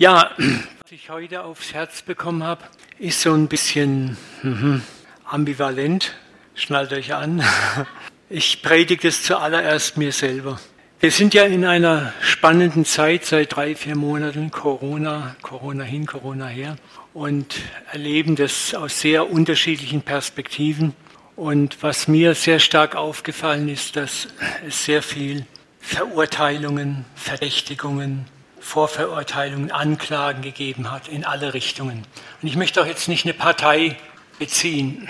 Ja, was ich heute aufs Herz bekommen habe, ist so ein bisschen mhm, ambivalent. Schnallt euch an. Ich predige es zuallererst mir selber. Wir sind ja in einer spannenden Zeit seit drei, vier Monaten, Corona, Corona hin, Corona her, und erleben das aus sehr unterschiedlichen Perspektiven. Und was mir sehr stark aufgefallen ist, dass es sehr viel Verurteilungen, Verdächtigungen, Vorverurteilungen, Anklagen gegeben hat in alle Richtungen. Und ich möchte auch jetzt nicht eine Partei beziehen.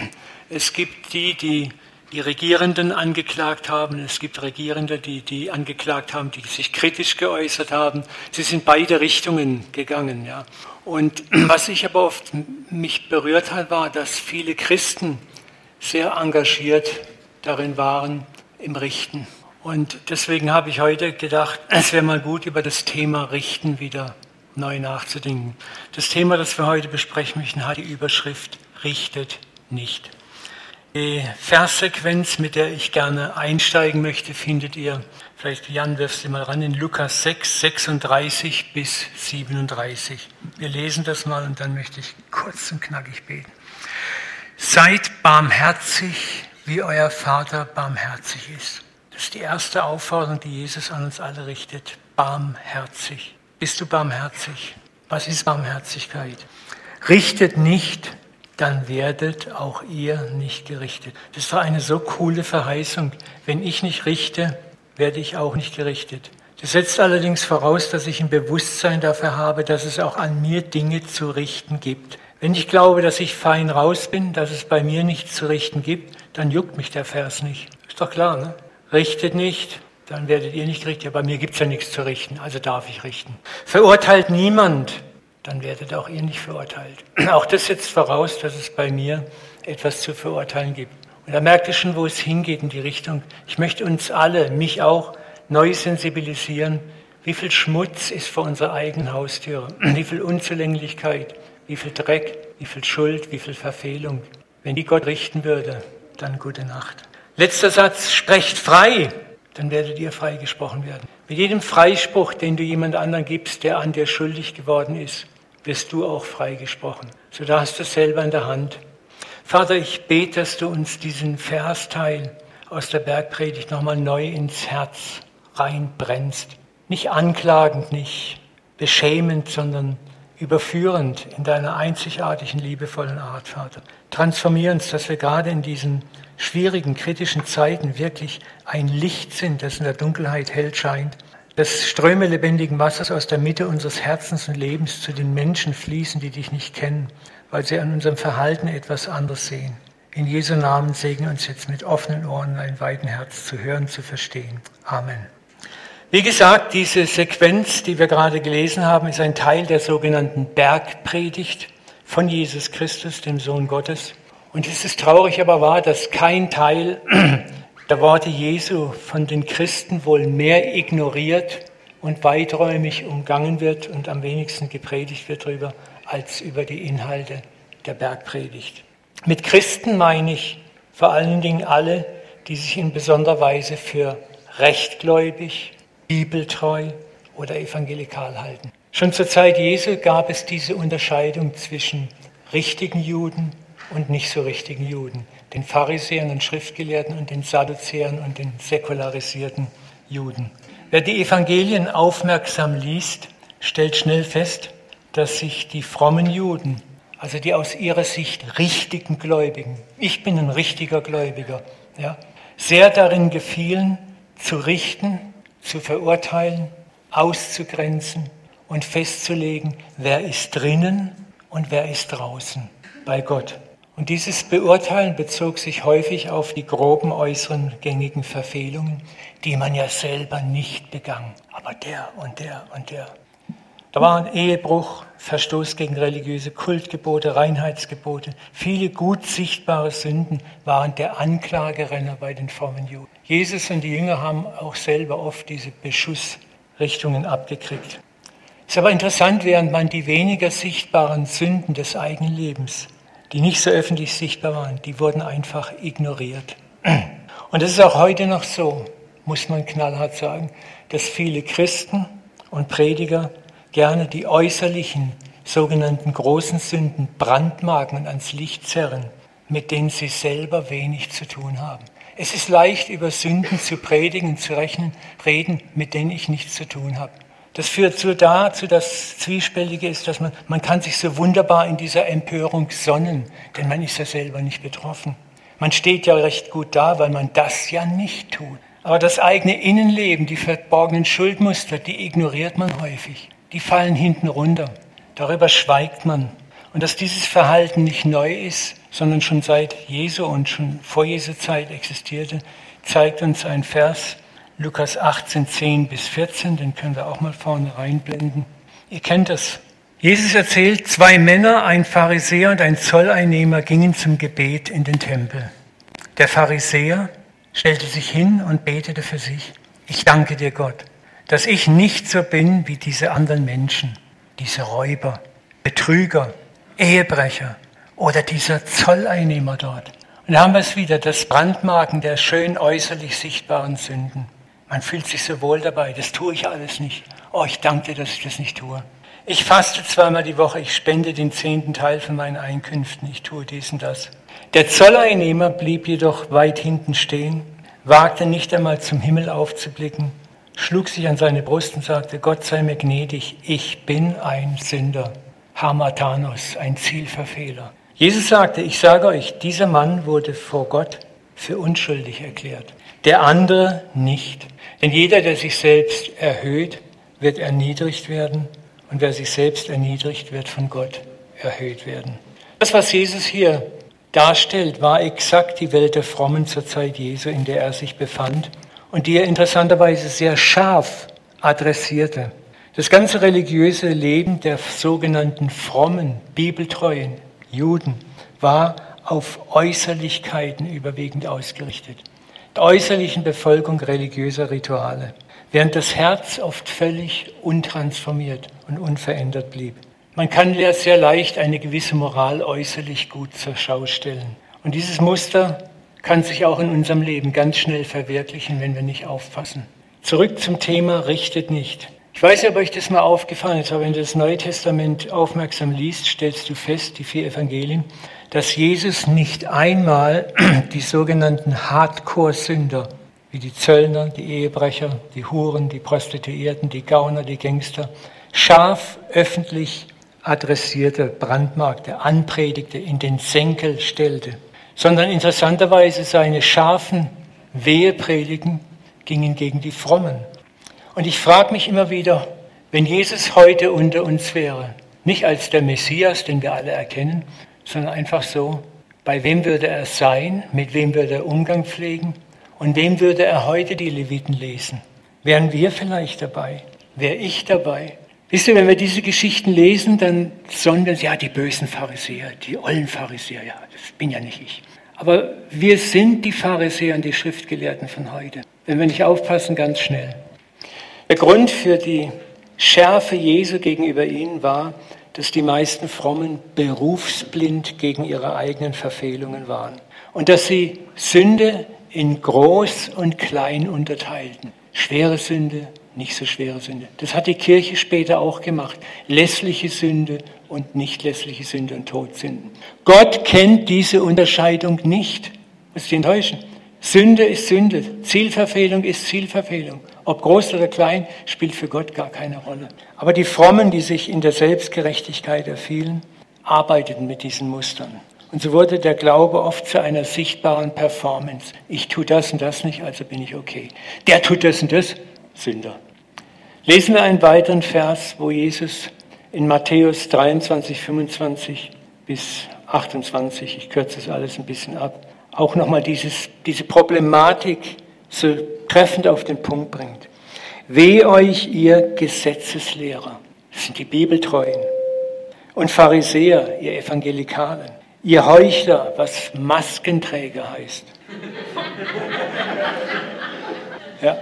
Es gibt die, die die Regierenden angeklagt haben. Es gibt Regierende, die, die angeklagt haben, die sich kritisch geäußert haben. Sie sind beide Richtungen gegangen. Ja. Und was ich aber oft mich berührt hat, war, dass viele Christen sehr engagiert darin waren im Richten. Und deswegen habe ich heute gedacht, es wäre mal gut, über das Thema Richten wieder neu nachzudenken. Das Thema, das wir heute besprechen möchten, hat die Überschrift Richtet nicht. Die Verssequenz, mit der ich gerne einsteigen möchte, findet ihr, vielleicht Jan wirfst du mal ran, in Lukas 6, 36 bis 37. Wir lesen das mal und dann möchte ich kurz und knackig beten. Seid barmherzig, wie euer Vater barmherzig ist. Das ist die erste Aufforderung, die Jesus an uns alle richtet. Barmherzig. Bist du barmherzig? Was ist Barmherzigkeit? Richtet nicht, dann werdet auch ihr nicht gerichtet. Das war eine so coole Verheißung. Wenn ich nicht richte, werde ich auch nicht gerichtet. Das setzt allerdings voraus, dass ich ein Bewusstsein dafür habe, dass es auch an mir Dinge zu richten gibt. Wenn ich glaube, dass ich fein raus bin, dass es bei mir nichts zu richten gibt, dann juckt mich der Vers nicht. Ist doch klar, ne? Richtet nicht, dann werdet ihr nicht gerichtet. Bei mir gibt es ja nichts zu richten, also darf ich richten. Verurteilt niemand, dann werdet auch ihr nicht verurteilt. Auch das setzt voraus, dass es bei mir etwas zu verurteilen gibt. Und da merkt ihr schon, wo es hingeht in die Richtung. Ich möchte uns alle, mich auch, neu sensibilisieren. Wie viel Schmutz ist vor unserer eigenen Haustüre? Wie viel Unzulänglichkeit? Wie viel Dreck? Wie viel Schuld? Wie viel Verfehlung? Wenn die Gott richten würde, dann gute Nacht. Letzter Satz, sprecht frei, dann werdet ihr freigesprochen werden. Mit jedem Freispruch, den du jemand anderen gibst, der an dir schuldig geworden ist, wirst du auch freigesprochen. So da hast du es selber in der Hand. Vater, ich bete, dass du uns diesen Versteil aus der Bergpredigt nochmal neu ins Herz reinbrennst. Nicht anklagend, nicht beschämend, sondern überführend in deiner einzigartigen, liebevollen Art, Vater. Transformier uns, dass wir gerade in diesen schwierigen, kritischen Zeiten wirklich ein Licht sind, das in der Dunkelheit hell scheint, dass Ströme lebendigen Wassers aus der Mitte unseres Herzens und Lebens zu den Menschen fließen, die dich nicht kennen, weil sie an unserem Verhalten etwas anderes sehen. In Jesu Namen segne uns jetzt mit offenen Ohren und einem weiten Herz zu hören, zu verstehen. Amen. Wie gesagt, diese Sequenz, die wir gerade gelesen haben, ist ein Teil der sogenannten Bergpredigt von Jesus Christus, dem Sohn Gottes. Und es ist traurig aber wahr, dass kein Teil der Worte Jesu von den Christen wohl mehr ignoriert und weiträumig umgangen wird und am wenigsten gepredigt wird darüber, als über die Inhalte der Bergpredigt. Mit Christen meine ich vor allen Dingen alle, die sich in besonderer Weise für rechtgläubig, bibeltreu oder evangelikal halten. Schon zur Zeit Jesu gab es diese Unterscheidung zwischen richtigen Juden und nicht so richtigen Juden, den Pharisäern und Schriftgelehrten und den Sadduzäern und den säkularisierten Juden. Wer die Evangelien aufmerksam liest, stellt schnell fest, dass sich die frommen Juden, also die aus ihrer Sicht richtigen Gläubigen, ich bin ein richtiger Gläubiger, ja, sehr darin gefielen, zu richten, zu verurteilen, auszugrenzen und festzulegen, wer ist drinnen und wer ist draußen bei Gott. Und dieses Beurteilen bezog sich häufig auf die groben äußeren gängigen Verfehlungen, die man ja selber nicht begangen. Aber der und der und der. Da waren Ehebruch, Verstoß gegen religiöse Kultgebote, Reinheitsgebote. Viele gut sichtbare Sünden waren der Anklagerenner bei den frommen Juden. Jesus und die Jünger haben auch selber oft diese Beschussrichtungen abgekriegt. Es ist aber interessant, während man die weniger sichtbaren Sünden des eigenen Lebens die nicht so öffentlich sichtbar waren, die wurden einfach ignoriert. Und es ist auch heute noch so, muss man knallhart sagen, dass viele Christen und Prediger gerne die äußerlichen, sogenannten großen Sünden brandmarken und ans Licht zerren, mit denen sie selber wenig zu tun haben. Es ist leicht, über Sünden zu predigen zu rechnen, reden, mit denen ich nichts zu tun habe. Das führt so dazu, dass Zwiespältige ist, dass man, man kann sich so wunderbar in dieser Empörung sonnen, denn man ist ja selber nicht betroffen. Man steht ja recht gut da, weil man das ja nicht tut. Aber das eigene Innenleben, die verborgenen Schuldmuster, die ignoriert man häufig. Die fallen hinten runter. Darüber schweigt man. Und dass dieses Verhalten nicht neu ist, sondern schon seit Jesu und schon vor Jesu Zeit existierte, zeigt uns ein Vers, Lukas 18, 10 bis 14, den können wir auch mal vorne reinblenden. Ihr kennt das. Jesus erzählt, zwei Männer, ein Pharisäer und ein Zolleinnehmer gingen zum Gebet in den Tempel. Der Pharisäer stellte sich hin und betete für sich, ich danke dir Gott, dass ich nicht so bin wie diese anderen Menschen, diese Räuber, Betrüger, Ehebrecher oder dieser Zolleinnehmer dort. Und da haben wir es wieder, das Brandmarken der schön äußerlich sichtbaren Sünden. Man fühlt sich so wohl dabei, das tue ich alles nicht. Oh, ich danke dir, dass ich das nicht tue. Ich faste zweimal die Woche, ich spende den zehnten Teil von meinen Einkünften, ich tue dies und das. Der Zolleinnehmer blieb jedoch weit hinten stehen, wagte nicht einmal zum Himmel aufzublicken, schlug sich an seine Brust und sagte, Gott sei mir gnädig, ich bin ein Sünder. Hamatanos, ein Zielverfehler. Jesus sagte, ich sage euch, dieser Mann wurde vor Gott für unschuldig erklärt, der andere nicht. Denn jeder, der sich selbst erhöht, wird erniedrigt werden und wer sich selbst erniedrigt, wird von Gott erhöht werden. Das, was Jesus hier darstellt, war exakt die Welt der Frommen zur Zeit Jesu, in der er sich befand und die er interessanterweise sehr scharf adressierte. Das ganze religiöse Leben der sogenannten frommen, bibeltreuen Juden war auf Äußerlichkeiten überwiegend ausgerichtet äußerlichen Befolgung religiöser Rituale, während das Herz oft völlig untransformiert und unverändert blieb. Man kann sehr leicht eine gewisse Moral äußerlich gut zur Schau stellen. Und dieses Muster kann sich auch in unserem Leben ganz schnell verwirklichen, wenn wir nicht aufpassen. Zurück zum Thema richtet nicht. Ich weiß nicht, ob euch das mal aufgefallen ist, aber wenn du das Neue Testament aufmerksam liest, stellst du fest, die vier Evangelien, dass Jesus nicht einmal die sogenannten Hardcore-Sünder, wie die Zöllner, die Ehebrecher, die Huren, die Prostituierten, die Gauner, die Gangster, scharf öffentlich adressierte, brandmarkte, anpredigte, in den Senkel stellte, sondern interessanterweise seine scharfen Wehepredigen gingen gegen die Frommen. Und ich frage mich immer wieder, wenn Jesus heute unter uns wäre, nicht als der Messias, den wir alle erkennen, sondern einfach so, bei wem würde er sein, mit wem würde er Umgang pflegen und wem würde er heute die Leviten lesen? Wären wir vielleicht dabei? Wäre ich dabei? Wisst ihr, wenn wir diese Geschichten lesen, dann sonnen wir uns, ja, die bösen Pharisäer, die ollen Pharisäer, ja, das bin ja nicht ich. Aber wir sind die Pharisäer und die Schriftgelehrten von heute. Wenn wir nicht aufpassen, ganz schnell. Der Grund für die Schärfe Jesu gegenüber ihnen war, dass die meisten Frommen berufsblind gegen ihre eigenen Verfehlungen waren und dass sie Sünde in groß und klein unterteilten. Schwere Sünde, nicht so schwere Sünde. Das hat die Kirche später auch gemacht. Lässliche Sünde und nicht lässliche Sünde und Todsünden. Gott kennt diese Unterscheidung nicht. Das ist enttäuschen. Sünde ist Sünde, Zielverfehlung ist Zielverfehlung. Ob groß oder klein, spielt für Gott gar keine Rolle. Aber die Frommen, die sich in der Selbstgerechtigkeit erfielen, arbeiteten mit diesen Mustern. Und so wurde der Glaube oft zu einer sichtbaren Performance. Ich tue das und das nicht, also bin ich okay. Der tut das und das, Sünder. Lesen wir einen weiteren Vers, wo Jesus in Matthäus 23, 25 bis 28, ich kürze das alles ein bisschen ab, auch nochmal diese Problematik so treffend auf den Punkt bringt. Weh euch, ihr Gesetzeslehrer, das sind die Bibeltreuen, und Pharisäer, ihr Evangelikalen, ihr Heuchler, was Maskenträger heißt. Ja.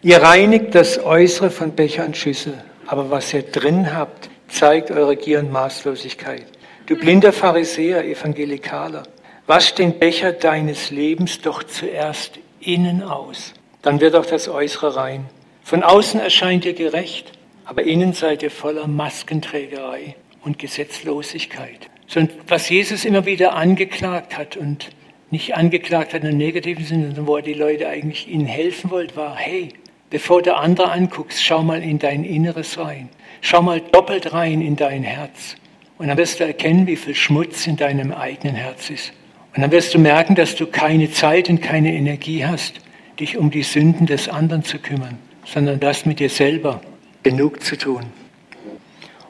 Ihr reinigt das Äußere von Becher und Schüssel, aber was ihr drin habt, zeigt eure Gier und Maßlosigkeit. Du blinder Pharisäer, Evangelikaler, wasch den Becher deines Lebens doch zuerst innen aus, dann wird auch das Äußere rein. Von außen erscheint ihr gerecht, aber innen seid ihr voller Maskenträgerei und Gesetzlosigkeit. Sondern was Jesus immer wieder angeklagt hat und nicht angeklagt hat im negativen Sinne, sondern wo er die Leute eigentlich ihnen helfen wollte, war, hey, bevor du andere anguckst, schau mal in dein Inneres rein. Schau mal doppelt rein in dein Herz. Und dann wirst du erkennen, wie viel Schmutz in deinem eigenen Herz ist. Und dann wirst du merken, dass du keine Zeit und keine Energie hast, dich um die Sünden des anderen zu kümmern, sondern das mit dir selber genug zu tun.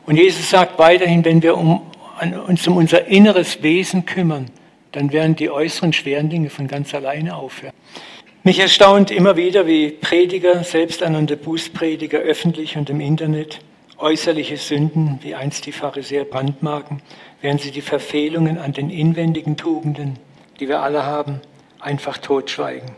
Und Jesus sagt weiterhin, wenn wir um, uns um unser inneres Wesen kümmern, dann werden die äußeren schweren Dinge von ganz alleine aufhören. Mich erstaunt immer wieder, wie Prediger, selbsternannte Bußprediger öffentlich und im Internet äußerliche Sünden, wie einst die Pharisäer brandmarken, während sie die Verfehlungen an den inwendigen Tugenden, die wir alle haben, einfach totschweigen.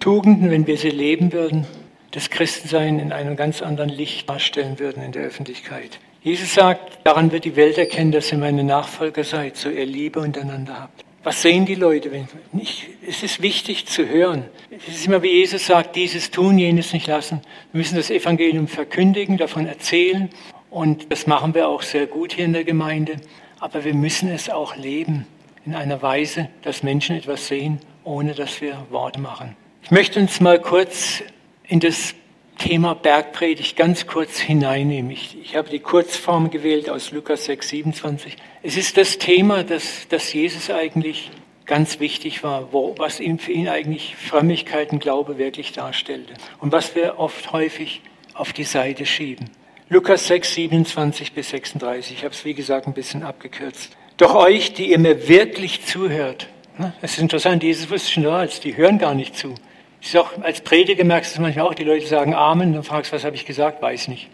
Tugenden, wenn wir sie leben würden, das Christensein in einem ganz anderen Licht darstellen würden in der Öffentlichkeit. Jesus sagt, daran wird die Welt erkennen, dass ihr meine Nachfolger seid, so ihr Liebe untereinander habt. Was sehen die Leute? Wenn nicht, es ist wichtig zu hören. Es ist immer wie Jesus sagt, dieses tun, jenes nicht lassen. Wir müssen das Evangelium verkündigen, davon erzählen. Und das machen wir auch sehr gut hier in der Gemeinde. Aber wir müssen es auch leben in einer Weise, dass Menschen etwas sehen, ohne dass wir Worte machen. Ich möchte uns mal kurz in das Thema Bergpredigt ganz kurz hineinnehmen. Ich, ich, habe die Kurzform gewählt aus Lukas 6, 27. Es ist das Thema, das, das Jesus eigentlich ganz wichtig war, wo, was ihm für ihn eigentlich Frömmigkeit und Glaube wirklich darstellte und was wir oft häufig auf die Seite schieben. Lukas 6, 27 bis 36. Ich habe es wie gesagt ein bisschen abgekürzt. Doch euch, die ihr mir wirklich zuhört, ne, es ist interessant, Jesus wusste schon als die hören gar nicht zu. Ich auch, als Prediger merkst du manchmal auch, die Leute sagen Amen, dann fragst du, was habe ich gesagt, weiß nicht.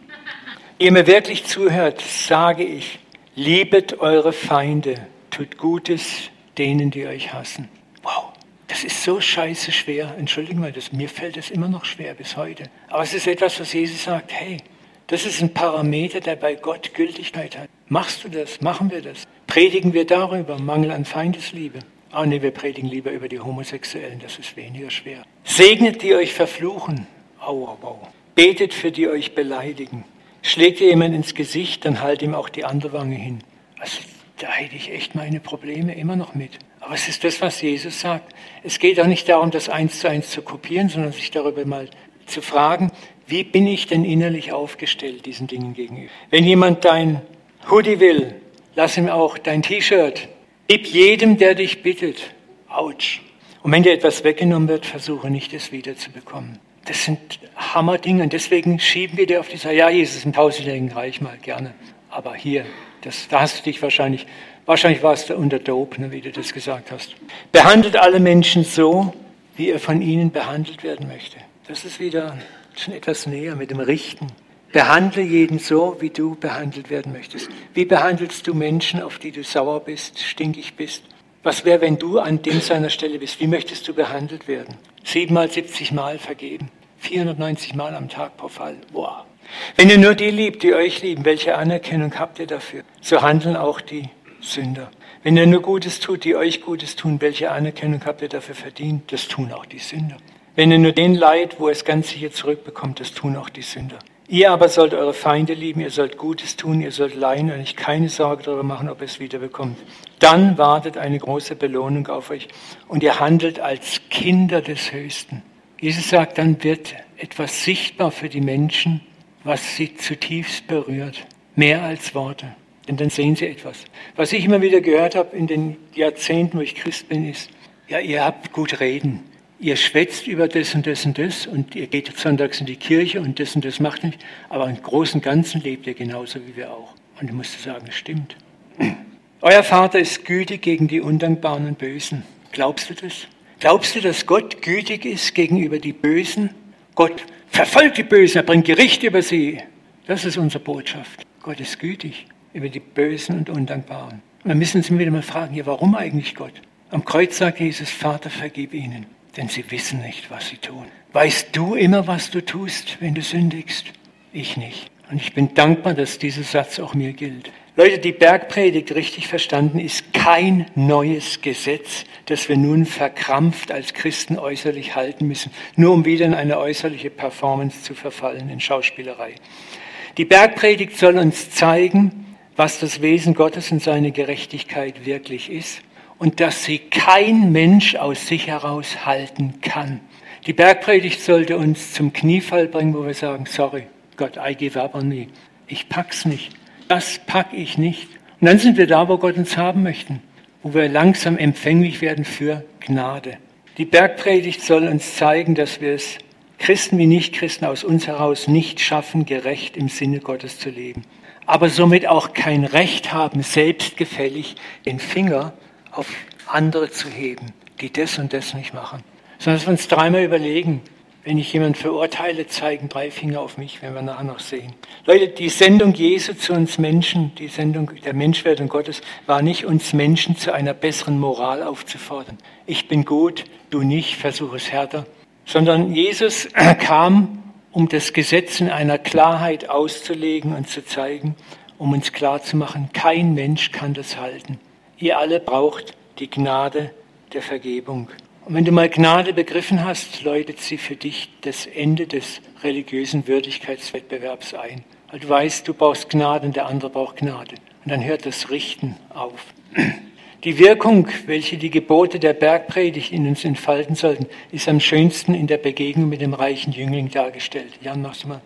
Ihr mir wirklich zuhört, sage ich, liebet eure Feinde, tut Gutes denen, die euch hassen. Wow, das ist so scheiße schwer. Entschuldigen mal, das, mir fällt es immer noch schwer bis heute. Aber es ist etwas, was Jesus sagt, hey, das ist ein Parameter, der bei Gott Gültigkeit hat. Machst du das? Machen wir das? Predigen wir darüber, Mangel an Feindesliebe? Ah nee, wir predigen lieber über die Homosexuellen, das ist weniger schwer. Segnet die euch verfluchen. Au, au, au. Betet für die euch beleidigen. Schlägt ihr jemand ins Gesicht, dann halt ihm auch die andere Wange hin. Also, da hätte ich echt meine Probleme immer noch mit. Aber es ist das, was Jesus sagt. Es geht auch nicht darum, das eins zu eins zu kopieren, sondern sich darüber mal zu fragen, wie bin ich denn innerlich aufgestellt diesen Dingen gegenüber? Wenn jemand dein Hoodie will, lass ihm auch dein T-Shirt, Gib jedem, der dich bittet. Autsch. Und wenn dir etwas weggenommen wird, versuche nicht, es wiederzubekommen. Das sind Hammerdinge und deswegen schieben wir dir auf dieser, ja, Jesus, im tausendjährigen Reich mal gerne. Aber hier, das, da hast du dich wahrscheinlich, wahrscheinlich warst du unter Dope, ne, wie du das gesagt hast. Behandelt alle Menschen so, wie er von ihnen behandelt werden möchte. Das ist wieder schon etwas näher mit dem Richten. Behandle jeden so, wie du behandelt werden möchtest. Wie behandelst du Menschen, auf die du sauer bist, stinkig bist? Was wäre, wenn du an dem seiner Stelle bist? Wie möchtest du behandelt werden? Siebenmal, siebzig Mal vergeben. 490 Mal am Tag pro Fall. Wow. Wenn ihr nur die liebt, die euch lieben, welche Anerkennung habt ihr dafür? So handeln auch die Sünder. Wenn ihr nur Gutes tut, die euch Gutes tun, welche Anerkennung habt ihr dafür verdient? Das tun auch die Sünder. Wenn ihr nur den leid, wo es ganz sicher zurückbekommt, das tun auch die Sünder. Ihr aber sollt eure Feinde lieben, ihr sollt Gutes tun, ihr sollt leihen und euch keine Sorge darüber machen, ob ihr es wieder bekommt. Dann wartet eine große Belohnung auf euch und ihr handelt als Kinder des Höchsten. Jesus sagt, dann wird etwas sichtbar für die Menschen, was sie zutiefst berührt, mehr als Worte. Denn dann sehen sie etwas. Was ich immer wieder gehört habe in den Jahrzehnten, wo ich Christ bin, ist, ja, ihr habt gut reden ihr schwätzt über das und das und das und ihr geht sonntags in die Kirche und das und das macht nicht, aber im Großen und Ganzen lebt ihr genauso wie wir auch. Und ich musste sagen, es stimmt. Euer Vater ist gütig gegen die Undankbaren und Bösen. Glaubst du das? Glaubst du, dass Gott gütig ist gegenüber die Bösen? Gott verfolgt die Bösen, er bringt Gericht über sie. Das ist unsere Botschaft. Gott ist gütig über die Bösen und Undankbaren. Und dann müssen Sie wieder mal fragen, ja, warum eigentlich Gott? Am Kreuz sagt Jesus, Vater, vergib ihnen denn sie wissen nicht, was sie tun. Weißt du immer, was du tust, wenn du sündigst? Ich nicht. Und ich bin dankbar, dass dieser Satz auch mir gilt. Leute, die Bergpredigt richtig verstanden ist kein neues Gesetz, das wir nun verkrampft als Christen äußerlich halten müssen, nur um wieder in eine äußerliche Performance zu verfallen, in Schauspielerei. Die Bergpredigt soll uns zeigen, was das Wesen Gottes und seine Gerechtigkeit wirklich ist und dass sie kein Mensch aus sich heraus halten kann. Die Bergpredigt sollte uns zum Kniefall bringen, wo wir sagen, sorry, Gott, I give up on me. Ich pack's nicht. Das pack ich nicht. Und dann sind wir da, wo Gott uns haben möchte, wo wir langsam empfänglich werden für Gnade. Die Bergpredigt soll uns zeigen, dass wir es Christen wie Nichtchristen aus uns heraus nicht schaffen, gerecht im Sinne Gottes zu leben. Aber somit auch kein Recht haben, selbstgefällig den Finger auf andere zu heben, die das und das nicht machen. Sondern dass wir uns dreimal überlegen, wenn ich jemanden verurteile, zeigen drei Finger auf mich, wenn wir nachher noch sehen. Leute, die Sendung Jesu zu uns Menschen, die Sendung der Menschwerdung Gottes, war nicht uns Menschen zu einer besseren Moral aufzufordern. Ich bin gut, du nicht, versuche es härter, sondern Jesus kam, um das Gesetz in einer Klarheit auszulegen und zu zeigen, um uns klarzumachen, kein Mensch kann das halten. Ihr alle braucht die Gnade der Vergebung. Und wenn du mal Gnade begriffen hast, läutet sie für dich das Ende des religiösen Würdigkeitswettbewerbs ein. Weil du weißt, du brauchst Gnade und der andere braucht Gnade. Und dann hört das Richten auf. Die Wirkung, welche die Gebote der Bergpredigt in uns entfalten sollten, ist am schönsten in der Begegnung mit dem reichen Jüngling dargestellt. Jan, machst du mal.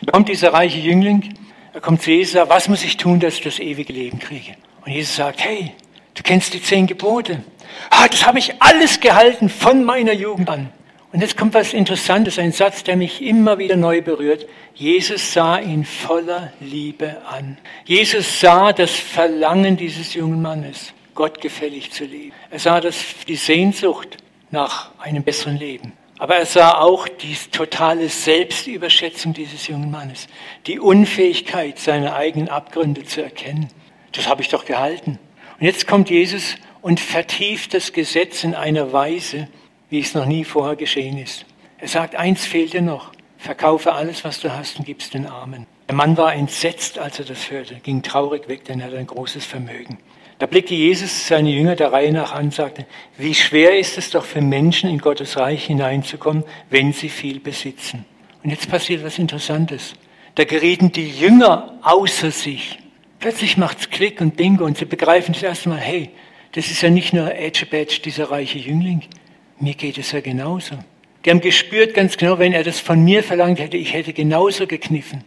Da kommt dieser reiche Jüngling, er kommt zu Jesus, sagt, was muss ich tun, dass ich das ewige Leben kriege? Und Jesus sagt, hey, du kennst die zehn Gebote. Ah, das habe ich alles gehalten von meiner Jugend an. Und jetzt kommt was Interessantes, ein Satz, der mich immer wieder neu berührt. Jesus sah ihn voller Liebe an. Jesus sah das Verlangen dieses jungen Mannes. Gott gefällig zu leben. Er sah das, die Sehnsucht nach einem besseren Leben. Aber er sah auch die totale Selbstüberschätzung dieses jungen Mannes, die Unfähigkeit, seine eigenen Abgründe zu erkennen. Das habe ich doch gehalten. Und jetzt kommt Jesus und vertieft das Gesetz in einer Weise, wie es noch nie vorher geschehen ist. Er sagt, eins fehlt dir noch. Verkaufe alles, was du hast und gib's den Armen. Der Mann war entsetzt, als er das hörte, ging traurig weg, denn er hatte ein großes Vermögen. Da blickte Jesus seine Jünger der Reihe nach an und sagte, wie schwer ist es doch für Menschen in Gottes Reich hineinzukommen, wenn sie viel besitzen. Und jetzt passiert was Interessantes. Da gerieten die Jünger außer sich. Plötzlich macht's Klick und Bingo und sie begreifen das erste Mal, hey, das ist ja nicht nur Edge Badge, dieser reiche Jüngling. Mir geht es ja genauso. Die haben gespürt ganz genau, wenn er das von mir verlangt hätte, ich hätte genauso gekniffen.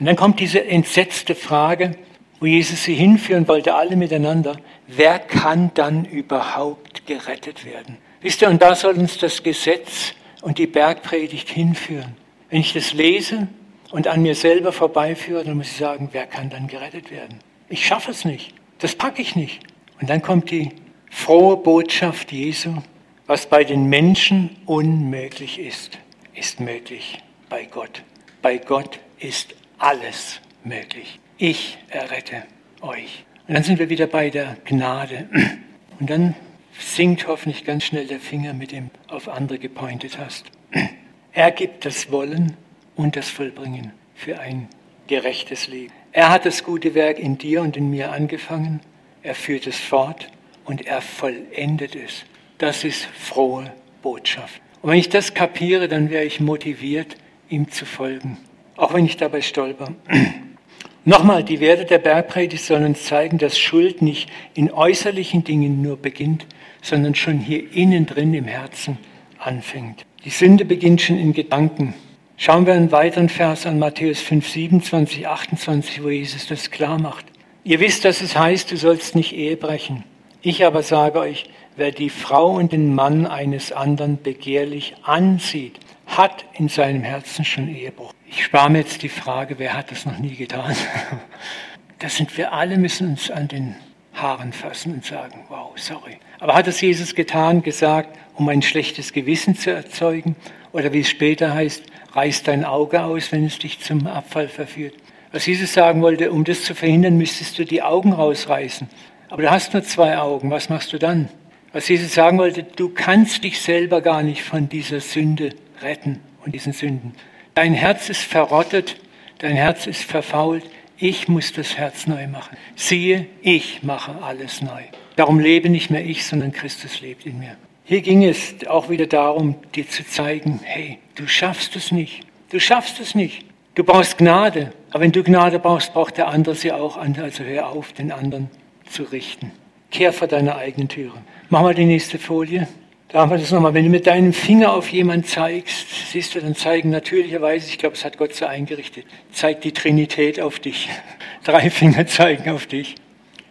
Und dann kommt diese entsetzte Frage, wo Jesus sie hinführen wollte, alle miteinander, wer kann dann überhaupt gerettet werden? Wisst ihr, und da soll uns das Gesetz und die Bergpredigt hinführen. Wenn ich das lese und an mir selber vorbeiführe, dann muss ich sagen, wer kann dann gerettet werden? Ich schaffe es nicht. Das packe ich nicht. Und dann kommt die frohe Botschaft Jesu, was bei den Menschen unmöglich ist, ist möglich bei Gott. Bei Gott ist alles möglich ich errette euch. Und dann sind wir wieder bei der Gnade. Und dann sinkt hoffentlich ganz schnell der Finger, mit dem auf andere gepointet hast. Er gibt das Wollen und das Vollbringen für ein gerechtes Leben. Er hat das gute Werk in dir und in mir angefangen. Er führt es fort und er vollendet es. Das ist frohe Botschaft. Und wenn ich das kapiere, dann wäre ich motiviert, ihm zu folgen. Auch wenn ich dabei stolper. Nochmal, die Werte der Bergpredigt sollen uns zeigen, dass Schuld nicht in äußerlichen Dingen nur beginnt, sondern schon hier innen drin im Herzen anfängt. Die Sünde beginnt schon in Gedanken. Schauen wir einen weiteren Vers an Matthäus 5, 27, 28, wo Jesus das klar macht. Ihr wisst, dass es heißt, du sollst nicht Ehe brechen. Ich aber sage euch, wer die Frau und den Mann eines anderen begehrlich ansieht, hat in seinem Herzen schon Ehebruch. Ich spare mir jetzt die Frage, wer hat das noch nie getan? Das sind wir alle, müssen uns an den Haaren fassen und sagen, wow, sorry. Aber hat es Jesus getan, gesagt, um ein schlechtes Gewissen zu erzeugen? Oder wie es später heißt, reiß dein Auge aus, wenn es dich zum Abfall verführt? Was Jesus sagen wollte, um das zu verhindern, müsstest du die Augen rausreißen. Aber du hast nur zwei Augen, was machst du dann? Was Jesus sagen wollte, du kannst dich selber gar nicht von dieser Sünde retten und diesen Sünden. Dein Herz ist verrottet, dein Herz ist verfault. Ich muss das Herz neu machen. Siehe, ich mache alles neu. Darum lebe nicht mehr ich, sondern Christus lebt in mir. Hier ging es auch wieder darum, dir zu zeigen, hey, du schaffst es nicht. Du schaffst es nicht. Du brauchst Gnade. Aber wenn du Gnade brauchst, braucht der andere sie auch an. Also hör auf, den anderen zu richten. Kehr vor deine eigenen Türen. Mach mal die nächste Folie. Da haben wir das nochmal. Wenn du mit deinem Finger auf jemanden zeigst, siehst du, dann zeigen natürlicherweise, ich glaube, es hat Gott so eingerichtet, zeigt die Trinität auf dich. Drei Finger zeigen auf dich.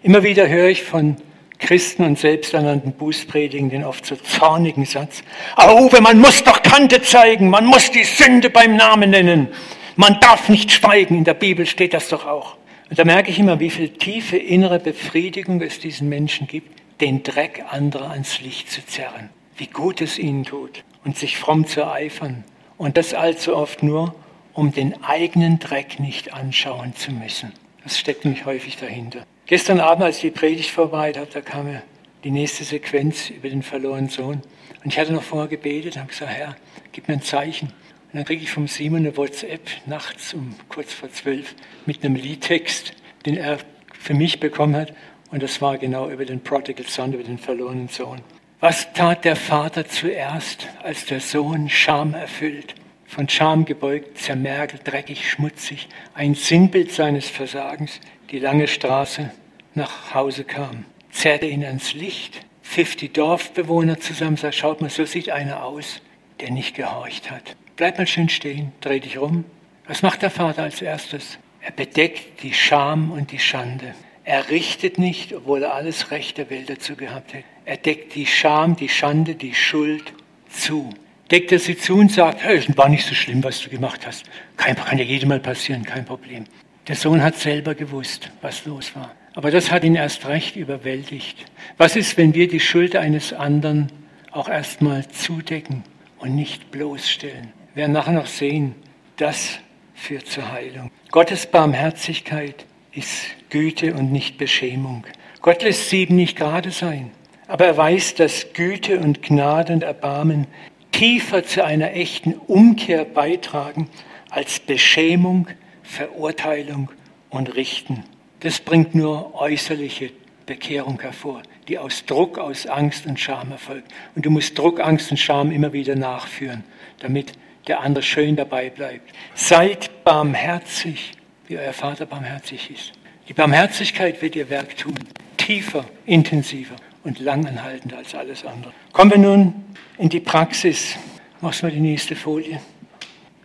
Immer wieder höre ich von Christen und selbsternannten Bußpredigen den oft so zornigen Satz, aber Uwe, man muss doch Kante zeigen, man muss die Sünde beim Namen nennen. Man darf nicht schweigen, in der Bibel steht das doch auch. Und da merke ich immer, wie viel tiefe innere Befriedigung es diesen Menschen gibt, den Dreck anderer ans Licht zu zerren. Wie gut es ihnen tut und sich fromm zu eifern. Und das allzu oft nur, um den eigenen Dreck nicht anschauen zu müssen. Das steckt nämlich häufig dahinter. Gestern Abend, als die Predigt vorbei war, da kam mir die nächste Sequenz über den verlorenen Sohn. Und ich hatte noch vorher gebetet habe gesagt, Herr, gib mir ein Zeichen. Und dann kriege ich vom Simon eine WhatsApp nachts um kurz vor zwölf mit einem Liedtext, den er für mich bekommen hat. Und das war genau über den Prodigal Son, über den verlorenen Sohn. Was tat der Vater zuerst, als der Sohn Scham erfüllt, von Scham gebeugt, zermergelt, dreckig, schmutzig, ein Sinnbild seines Versagens, die lange Straße nach Hause kam, zerrte ihn ans Licht, pfiff die Dorfbewohner zusammen, sagt, schaut mal, so sieht einer aus, der nicht gehorcht hat. Bleib mal schön stehen, dreh dich rum. Was macht der Vater als erstes? Er bedeckt die Scham und die Schande. Er richtet nicht, obwohl er alles Recht der Welt dazu gehabt hätte. Er deckt die Scham, die Schande, die Schuld zu. Deckt er sie zu und sagt, hey, war nicht so schlimm, was du gemacht hast. Kein, kann ja jedem mal passieren, kein Problem. Der Sohn hat selber gewusst, was los war. Aber das hat ihn erst recht überwältigt. Was ist, wenn wir die Schuld eines anderen auch erstmal zudecken und nicht bloßstellen? Wir werden nachher noch sehen, das führt zur Heilung. Gottes Barmherzigkeit ist Güte und nicht Beschämung. Gott lässt sieben nicht gerade sein, aber er weiß, dass Güte und Gnade und Erbarmen tiefer zu einer echten Umkehr beitragen als Beschämung, Verurteilung und Richten. Das bringt nur äußerliche Bekehrung hervor, die aus Druck, aus Angst und Scham erfolgt. Und du musst Druck, Angst und Scham immer wieder nachführen, damit der andere schön dabei bleibt. Seid barmherzig, wie euer Vater barmherzig ist. Die Barmherzigkeit wird ihr Werk tun, tiefer, intensiver und langanhaltender als alles andere. Kommen wir nun in die Praxis. Machst mal die nächste Folie.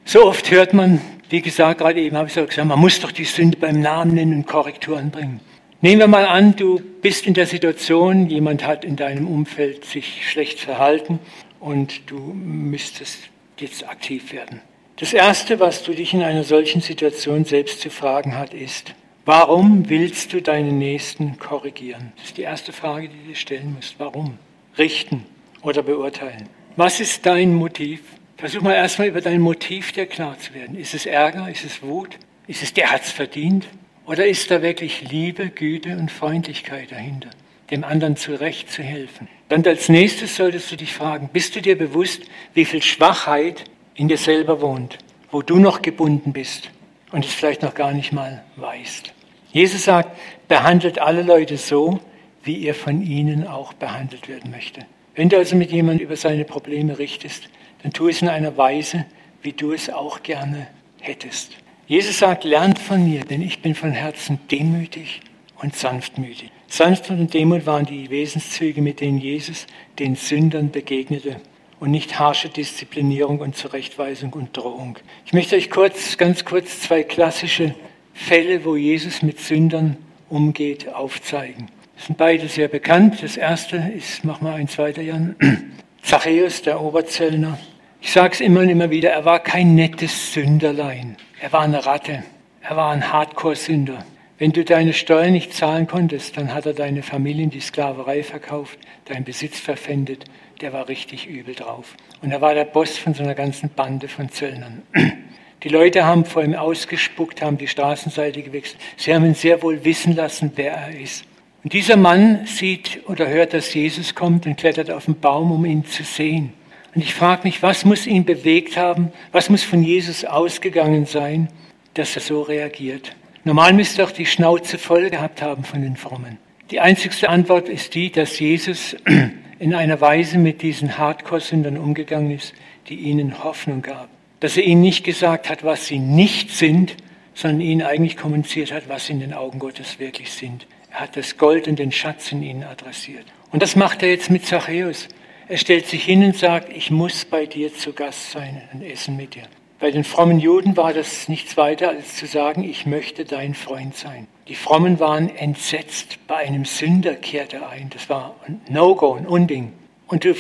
So oft hört man, wie gesagt, gerade eben habe ich gesagt, man muss doch die Sünde beim Namen nennen und Korrekturen bringen. Nehmen wir mal an, du bist in der Situation, jemand hat in deinem Umfeld sich schlecht verhalten und du müsstest jetzt aktiv werden. Das Erste, was du dich in einer solchen Situation selbst zu fragen hat, ist, warum willst du deinen Nächsten korrigieren? Das ist die erste Frage, die du dir stellen musst. Warum? Richten oder beurteilen. Was ist dein Motiv? Versuch mal erstmal über dein Motiv dir klar zu werden. Ist es Ärger? Ist es Wut? Ist es, der hat es verdient? Oder ist da wirklich Liebe, Güte und Freundlichkeit dahinter? dem anderen zurecht zu helfen. Dann als nächstes solltest du dich fragen, bist du dir bewusst, wie viel Schwachheit in dir selber wohnt, wo du noch gebunden bist und es vielleicht noch gar nicht mal weißt. Jesus sagt, behandelt alle Leute so, wie ihr von ihnen auch behandelt werden möchte. Wenn du also mit jemandem über seine Probleme richtest, dann tu es in einer Weise, wie du es auch gerne hättest. Jesus sagt, lernt von mir, denn ich bin von Herzen demütig und sanftmütig. Sanftmut und Demut waren die Wesenszüge, mit denen Jesus den Sündern begegnete und nicht harsche Disziplinierung und Zurechtweisung und Drohung. Ich möchte euch kurz, ganz kurz zwei klassische Fälle, wo Jesus mit Sündern umgeht, aufzeigen. Das sind beide sehr bekannt. Das erste ist, mach mal eins weiter, Jan. Zachäus, der Oberzöllner. Ich sage es immer und immer wieder, er war kein nettes Sünderlein. Er war eine Ratte. Er war ein Hardcore-Sünder. Wenn du deine Steuern nicht zahlen konntest, dann hat er deine Familie in die Sklaverei verkauft, deinen Besitz verpfändet. Der war richtig übel drauf. Und er war der Boss von so einer ganzen Bande von Zöllnern. Die Leute haben vor ihm ausgespuckt, haben die Straßenseite gewechselt. Sie haben ihn sehr wohl wissen lassen, wer er ist. Und dieser Mann sieht oder hört, dass Jesus kommt und klettert auf den Baum, um ihn zu sehen. Und ich frage mich, was muss ihn bewegt haben? Was muss von Jesus ausgegangen sein, dass er so reagiert? Normal müsste auch die Schnauze voll gehabt haben von den Frommen. Die einzigste Antwort ist die, dass Jesus in einer Weise mit diesen Hardcore-Sündern umgegangen ist, die ihnen Hoffnung gab. Dass er ihnen nicht gesagt hat, was sie nicht sind, sondern ihnen eigentlich kommuniziert hat, was sie in den Augen Gottes wirklich sind. Er hat das Gold und den Schatz in ihnen adressiert. Und das macht er jetzt mit Zachäus. Er stellt sich hin und sagt, ich muss bei dir zu Gast sein und essen mit dir. Bei den frommen Juden war das nichts weiter als zu sagen, ich möchte dein Freund sein. Die Frommen waren entsetzt. Bei einem Sünder kehrte er ein. Das war ein No-Go, ein Unding. Und du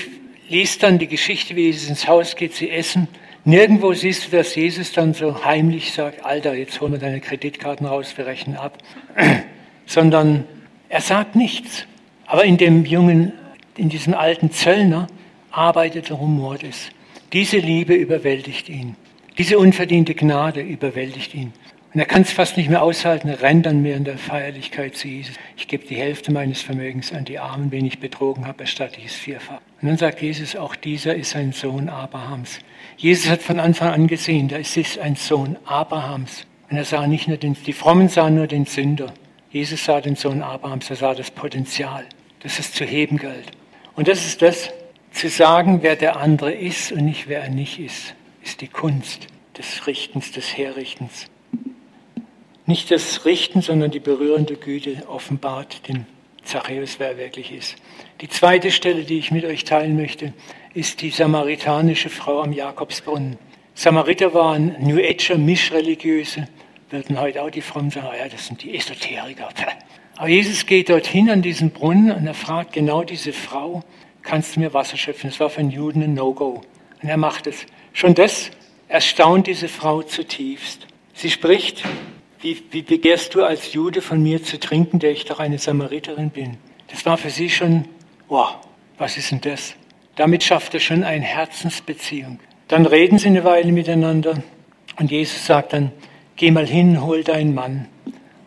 liest dann die Geschichte, wie Jesus ins Haus geht, sie essen. Nirgendwo siehst du, dass Jesus dann so heimlich sagt, Alter, jetzt hol mir deine Kreditkarten raus, wir rechnen ab. Sondern er sagt nichts. Aber in dem jungen, in diesem alten Zöllner arbeitet rumort es. Diese Liebe überwältigt ihn. Diese unverdiente Gnade überwältigt ihn. Und er kann es fast nicht mehr aushalten, er rennt dann mehr in der Feierlichkeit zu Jesus. Ich gebe die Hälfte meines Vermögens an die Armen, wen ich betrogen habe, erstatte ich es vierfach. Und dann sagt Jesus, auch dieser ist ein Sohn Abrahams. Jesus hat von Anfang an gesehen, da ist es ein Sohn Abrahams. Und er sah nicht nur den, die Frommen sahen nur den Sünder. Jesus sah den Sohn Abrahams, er sah das Potenzial, dass es zu heben galt. Und das ist das, zu sagen, wer der andere ist und nicht wer er nicht ist, ist die Kunst des Richtens, des Herrichtens. Nicht das Richten, sondern die berührende Güte offenbart den Zachäus, wer er wirklich ist. Die zweite Stelle, die ich mit euch teilen möchte, ist die samaritanische Frau am Jakobsbrunnen. Samariter waren New Ager, Mischreligiöse, würden heute auch die Frommen sagen, ah ja, das sind die Esoteriker. Aber Jesus geht dorthin an diesen Brunnen und er fragt genau diese Frau, kannst du mir Wasser schöpfen? Das war für einen Juden ein No-Go. Und er macht es. Schon das erstaunt diese Frau zutiefst. Sie spricht, wie, wie begehrst du als Jude von mir zu trinken, der ich doch eine Samariterin bin? Das war für sie schon, wow, was ist denn das? Damit schafft er schon eine Herzensbeziehung. Dann reden sie eine Weile miteinander und Jesus sagt dann, geh mal hin, hol deinen Mann.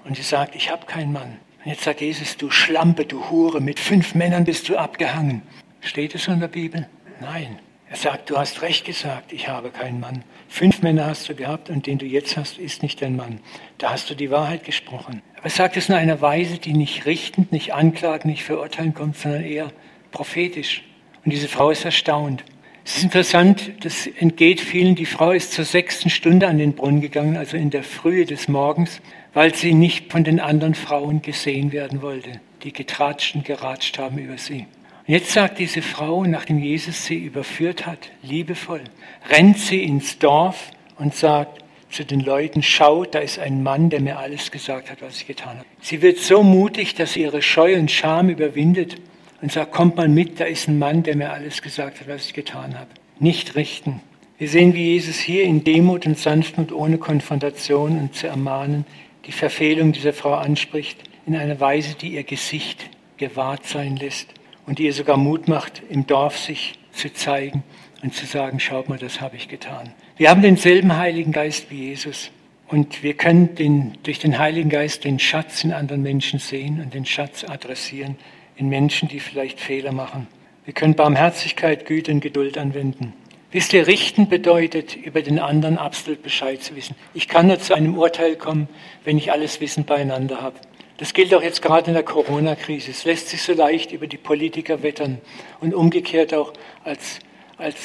Und sie sagt, ich habe keinen Mann. Und jetzt sagt Jesus, du Schlampe, du Hure, mit fünf Männern bist du abgehangen. Steht es in der Bibel? Nein. Er sagt, du hast recht gesagt, ich habe keinen Mann. Fünf Männer hast du gehabt und den du jetzt hast, ist nicht dein Mann. Da hast du die Wahrheit gesprochen. Aber er sagt es in einer Weise, die nicht richtend, nicht anklagend, nicht verurteilen kommt, sondern eher prophetisch. Und diese Frau ist erstaunt. Es ist interessant, das entgeht vielen. Die Frau ist zur sechsten Stunde an den Brunnen gegangen, also in der Frühe des Morgens, weil sie nicht von den anderen Frauen gesehen werden wollte, die getratscht und geratscht haben über sie. Und jetzt sagt diese Frau, nachdem Jesus sie überführt hat, liebevoll, rennt sie ins Dorf und sagt zu den Leuten, schau, da ist ein Mann, der mir alles gesagt hat, was ich getan habe. Sie wird so mutig, dass sie ihre Scheu und Scham überwindet und sagt, kommt mal mit, da ist ein Mann, der mir alles gesagt hat, was ich getan habe. Nicht richten. Wir sehen, wie Jesus hier in Demut und Sanftmut ohne Konfrontation und zu ermahnen die Verfehlung dieser Frau anspricht, in einer Weise, die ihr Gesicht gewahrt sein lässt und die ihr sogar Mut macht, im Dorf sich zu zeigen und zu sagen, schaut mal, das habe ich getan. Wir haben denselben Heiligen Geist wie Jesus und wir können den, durch den Heiligen Geist den Schatz in anderen Menschen sehen und den Schatz adressieren in Menschen, die vielleicht Fehler machen. Wir können Barmherzigkeit, Güte und Geduld anwenden. Wisst ihr, richten bedeutet, über den anderen absolut Bescheid zu wissen. Ich kann nur zu einem Urteil kommen, wenn ich alles Wissen beieinander habe. Das gilt auch jetzt gerade in der Corona-Krise. Es lässt sich so leicht über die Politiker wettern und umgekehrt auch als, als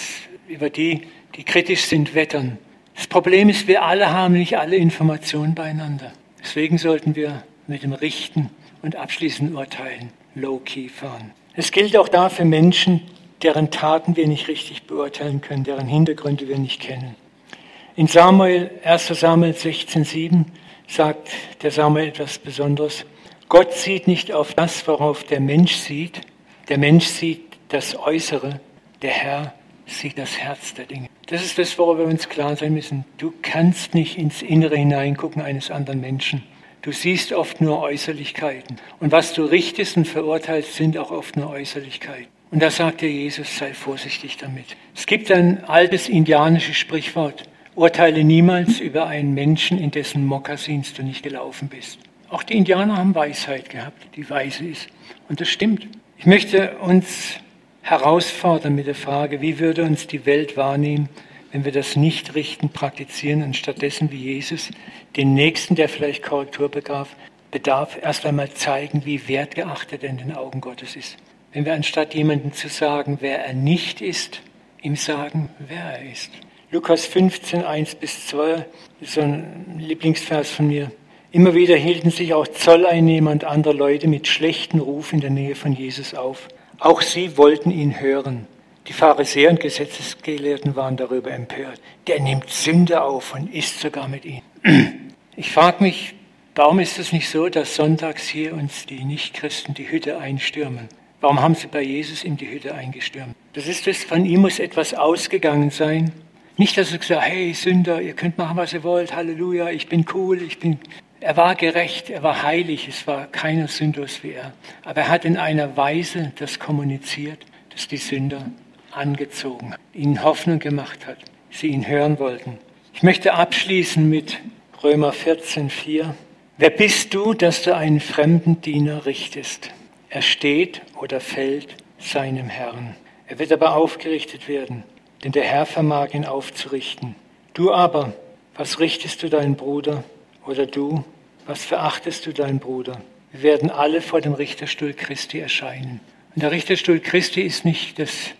über die, die kritisch sind, wettern. Das Problem ist, wir alle haben nicht alle Informationen beieinander. Deswegen sollten wir mit dem Richten und abschließenden Urteilen low-key fahren. Es gilt auch da für Menschen, deren Taten wir nicht richtig beurteilen können, deren Hintergründe wir nicht kennen. In Samuel, 1 Samuel 16,7 sagt der Samuel etwas Besonderes. Gott sieht nicht auf das, worauf der Mensch sieht. Der Mensch sieht das Äußere. Der Herr sieht das Herz der Dinge. Das ist das, worüber wir uns klar sein müssen. Du kannst nicht ins Innere hineingucken eines anderen Menschen. Du siehst oft nur Äußerlichkeiten. Und was du richtest und verurteilst, sind auch oft nur Äußerlichkeiten. Und da sagt dir Jesus, sei vorsichtig damit. Es gibt ein altes indianisches Sprichwort. Urteile niemals über einen Menschen, in dessen Mokassins du nicht gelaufen bist. Auch die Indianer haben Weisheit gehabt, die weise ist. Und das stimmt. Ich möchte uns herausfordern mit der Frage, wie würde uns die Welt wahrnehmen, wenn wir das nicht richten, praktizieren und stattdessen wie Jesus den Nächsten, der vielleicht Korrektur bedarf, bedarf erst einmal zeigen, wie wertgeachtet er in den Augen Gottes ist. Wenn wir anstatt jemandem zu sagen, wer er nicht ist, ihm sagen, wer er ist. Lukas 15, 1 bis 2, ist so ein Lieblingsvers von mir. Immer wieder hielten sich auch Zolleinnehmer und andere Leute mit schlechten Ruf in der Nähe von Jesus auf. Auch sie wollten ihn hören. Die Pharisäer und Gesetzesgelehrten waren darüber empört. Der nimmt Sünde auf und isst sogar mit ihnen. Ich frage mich, warum ist es nicht so, dass sonntags hier uns die Nichtchristen die Hütte einstürmen? Warum haben sie bei Jesus ihm die Hütte eingestürmt? Das ist es, von ihm muss etwas ausgegangen sein. Nicht, dass er gesagt hey Sünder, ihr könnt machen, was ihr wollt, Halleluja, ich bin cool, ich bin... Er war gerecht, er war heilig, es war keiner sündlos wie er. Aber er hat in einer Weise das kommuniziert, dass die Sünder angezogen, ihnen Hoffnung gemacht hat, sie ihn hören wollten. Ich möchte abschließen mit Römer 14, 4. Wer bist du, dass du einen fremden Diener richtest? Er steht oder fällt seinem Herrn. Er wird aber aufgerichtet werden, denn der Herr vermag ihn aufzurichten. Du aber, was richtest du deinen Bruder? Oder du, was verachtest du deinen Bruder? Wir werden alle vor dem Richterstuhl Christi erscheinen. Und der Richterstuhl Christi ist nicht das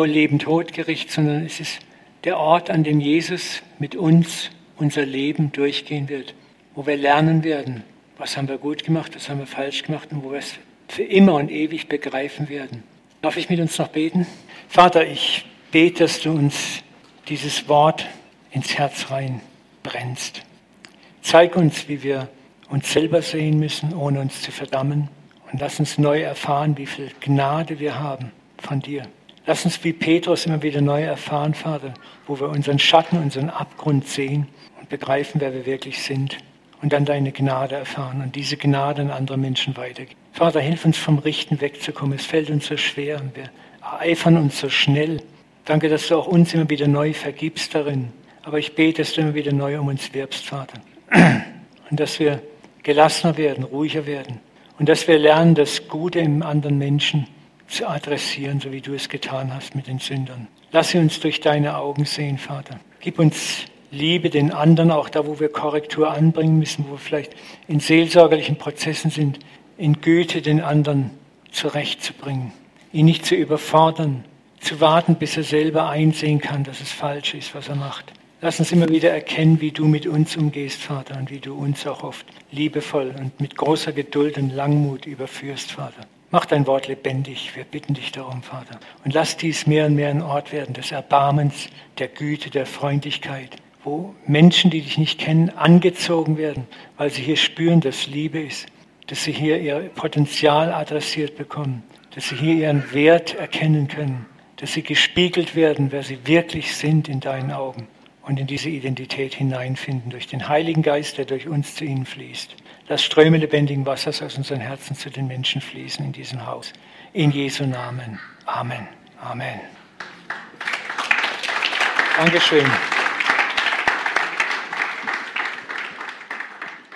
Leben-Tod-Gericht, sondern es ist der Ort, an dem Jesus mit uns unser Leben durchgehen wird, wo wir lernen werden, was haben wir gut gemacht, was haben wir falsch gemacht und wo wir es für immer und ewig begreifen werden. Darf ich mit uns noch beten? Vater, ich bete, dass du uns dieses Wort ins Herz rein brennst. Zeig uns, wie wir uns selber sehen müssen, ohne uns zu verdammen. Und lass uns neu erfahren, wie viel Gnade wir haben von dir. Lass uns wie Petrus immer wieder neu erfahren, Vater, wo wir unseren Schatten, unseren Abgrund sehen und begreifen, wer wir wirklich sind. Und dann deine Gnade erfahren und diese Gnade an andere Menschen weitergeben. Vater, hilf uns vom Richten wegzukommen. Es fällt uns so schwer und wir eifern uns so schnell. Danke, dass du auch uns immer wieder neu vergibst darin. Aber ich bete, dass du immer wieder neu um uns wirbst, Vater. Und dass wir gelassener werden, ruhiger werden. Und dass wir lernen, das Gute im anderen Menschen zu adressieren, so wie du es getan hast mit den Sündern. Lass sie uns durch deine Augen sehen, Vater. Gib uns Liebe den anderen, auch da, wo wir Korrektur anbringen müssen, wo wir vielleicht in seelsorgerlichen Prozessen sind, in Güte den anderen zurechtzubringen, ihn nicht zu überfordern, zu warten, bis er selber einsehen kann, dass es falsch ist, was er macht. Lass uns immer wieder erkennen, wie du mit uns umgehst, Vater, und wie du uns auch oft liebevoll und mit großer Geduld und Langmut überführst, Vater. Mach dein Wort lebendig. Wir bitten dich darum, Vater. Und lass dies mehr und mehr ein Ort werden des Erbarmens, der Güte, der Freundlichkeit, wo Menschen, die dich nicht kennen, angezogen werden, weil sie hier spüren, dass Liebe ist, dass sie hier ihr Potenzial adressiert bekommen, dass sie hier ihren Wert erkennen können, dass sie gespiegelt werden, wer sie wirklich sind in deinen Augen und in diese Identität hineinfinden durch den Heiligen Geist, der durch uns zu ihnen fließt. Lass Ströme lebendigen Wassers aus unseren Herzen zu den Menschen fließen in diesem Haus. In Jesu Namen. Amen. Amen. Dankeschön.